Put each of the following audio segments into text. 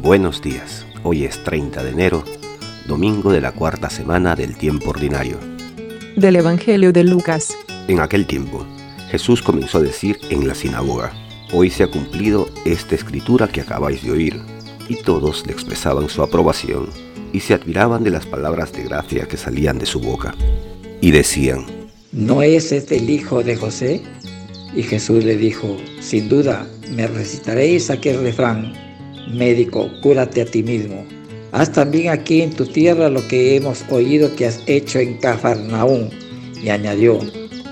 Buenos días, hoy es 30 de enero, domingo de la cuarta semana del tiempo ordinario. Del Evangelio de Lucas. En aquel tiempo, Jesús comenzó a decir en la sinagoga, Hoy se ha cumplido esta escritura que acabáis de oír. Y todos le expresaban su aprobación y se admiraban de las palabras de gracia que salían de su boca. Y decían, ¿no es este el hijo de José? Y Jesús le dijo, sin duda, me recitaréis aquel refrán, médico, cúrate a ti mismo. Haz también aquí en tu tierra lo que hemos oído que has hecho en Cafarnaún. Y añadió,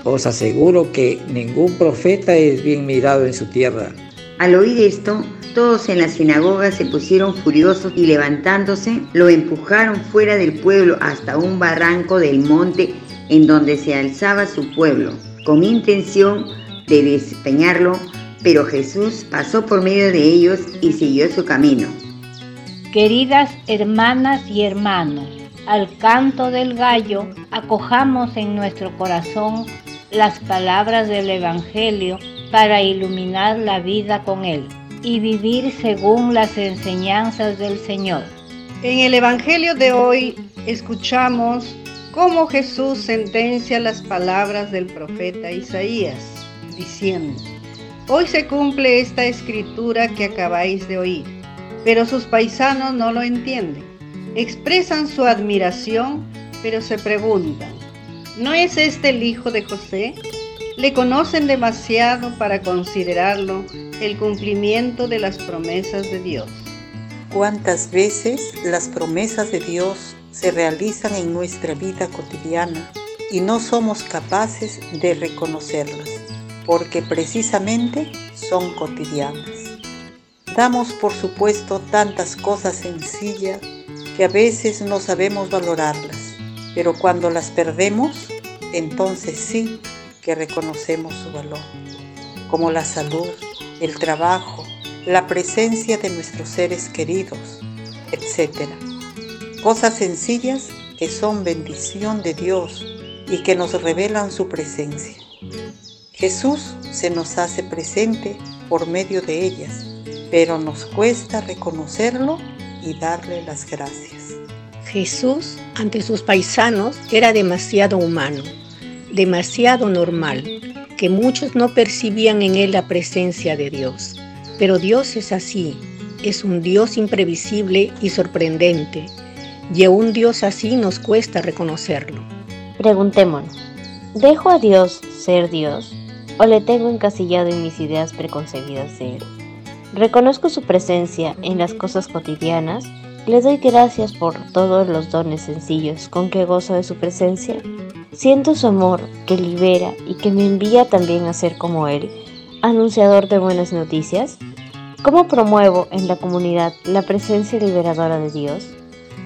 os aseguro que ningún profeta es bien mirado en su tierra. Al oír esto, todos en la sinagoga se pusieron furiosos y levantándose, lo empujaron fuera del pueblo hasta un barranco del monte en donde se alzaba su pueblo, con intención de despeñarlo, pero Jesús pasó por medio de ellos y siguió su camino. Queridas hermanas y hermanos, al canto del gallo, acojamos en nuestro corazón las palabras del Evangelio para iluminar la vida con él y vivir según las enseñanzas del Señor. En el Evangelio de hoy escuchamos cómo Jesús sentencia las palabras del profeta Isaías, diciendo, Hoy se cumple esta escritura que acabáis de oír, pero sus paisanos no lo entienden. Expresan su admiración, pero se preguntan, ¿no es este el hijo de José? Le conocen demasiado para considerarlo el cumplimiento de las promesas de Dios. ¿Cuántas veces las promesas de Dios se realizan en nuestra vida cotidiana y no somos capaces de reconocerlas? Porque precisamente son cotidianas. Damos por supuesto tantas cosas sencillas que a veces no sabemos valorarlas, pero cuando las perdemos, entonces sí que reconocemos su valor, como la salud, el trabajo, la presencia de nuestros seres queridos, etc. Cosas sencillas que son bendición de Dios y que nos revelan su presencia. Jesús se nos hace presente por medio de ellas, pero nos cuesta reconocerlo y darle las gracias. Jesús ante sus paisanos era demasiado humano, demasiado normal, que muchos no percibían en él la presencia de Dios. Pero Dios es así, es un Dios imprevisible y sorprendente, y a un Dios así nos cuesta reconocerlo. Preguntémonos, ¿dejo a Dios ser Dios? O le tengo encasillado en mis ideas preconcebidas de él. Reconozco su presencia en las cosas cotidianas, le doy gracias por todos los dones sencillos con que gozo de su presencia. Siento su amor que libera y que me envía también a ser como él, anunciador de buenas noticias. ¿Cómo promuevo en la comunidad la presencia liberadora de Dios?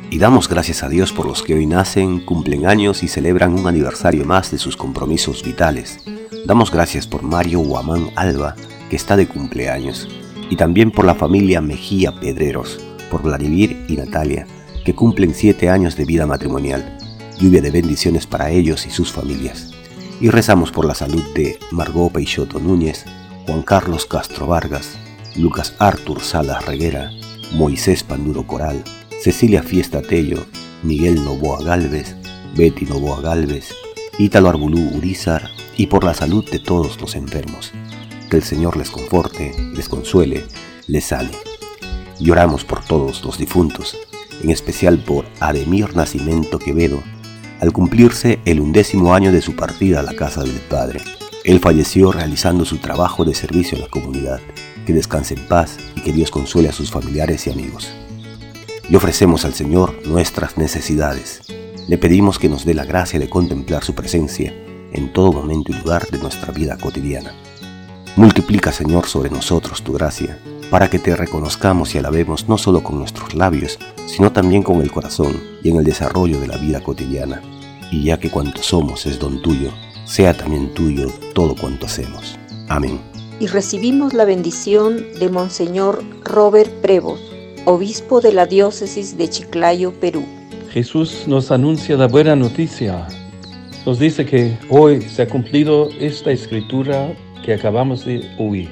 Y damos gracias a Dios por los que hoy nacen, cumplen años y celebran un aniversario más de sus compromisos vitales. Damos gracias por Mario Guamán Alba, que está de cumpleaños, y también por la familia Mejía Pedreros, por Vladimir y Natalia, que cumplen siete años de vida matrimonial. Lluvia de bendiciones para ellos y sus familias. Y rezamos por la salud de Margot Peixoto Núñez, Juan Carlos Castro Vargas, Lucas Artur Salas Reguera, Moisés Panduro Coral, Cecilia Fiesta Tello, Miguel Novoa Galvez, Betty Novoa Galvez, Ítalo Arbulú Urizar, y por la salud de todos los enfermos. Que el Señor les conforte, les consuele, les sane. Lloramos por todos los difuntos, en especial por Ademir Nacimiento Quevedo, al cumplirse el undécimo año de su partida a la casa del Padre. Él falleció realizando su trabajo de servicio a la comunidad. Que descanse en paz y que Dios consuele a sus familiares y amigos. Le ofrecemos al Señor nuestras necesidades. Le pedimos que nos dé la gracia de contemplar su presencia en todo momento y lugar de nuestra vida cotidiana. Multiplica, Señor, sobre nosotros tu gracia, para que te reconozcamos y alabemos no solo con nuestros labios, sino también con el corazón y en el desarrollo de la vida cotidiana. Y ya que cuanto somos es don tuyo, sea también tuyo todo cuanto hacemos. Amén. Y recibimos la bendición de Monseñor Robert Prevos, obispo de la diócesis de Chiclayo, Perú. Jesús nos anuncia la buena noticia nos dice que hoy se ha cumplido esta escritura que acabamos de oír.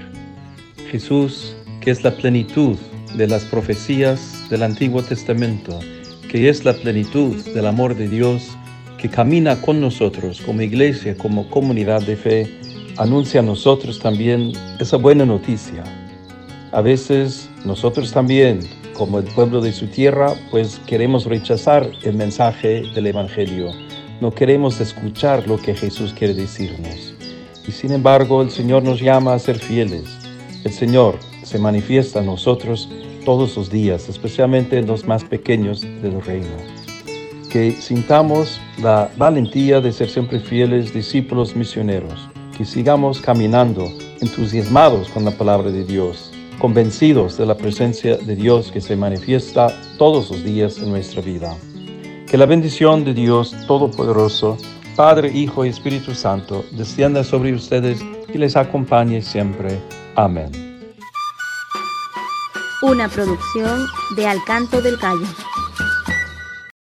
Jesús, que es la plenitud de las profecías del Antiguo Testamento, que es la plenitud del amor de Dios que camina con nosotros como iglesia, como comunidad de fe, anuncia a nosotros también esa buena noticia. A veces nosotros también, como el pueblo de su tierra, pues queremos rechazar el mensaje del Evangelio. No queremos escuchar lo que Jesús quiere decirnos. Y sin embargo, el Señor nos llama a ser fieles. El Señor se manifiesta a nosotros todos los días, especialmente en los más pequeños del reino. Que sintamos la valentía de ser siempre fieles discípulos misioneros, que sigamos caminando entusiasmados con la palabra de Dios, convencidos de la presencia de Dios que se manifiesta todos los días en nuestra vida. Que la bendición de Dios Todopoderoso, Padre, Hijo y Espíritu Santo, descienda sobre ustedes y les acompañe siempre. Amén. Una producción de Alcanto del Gallo.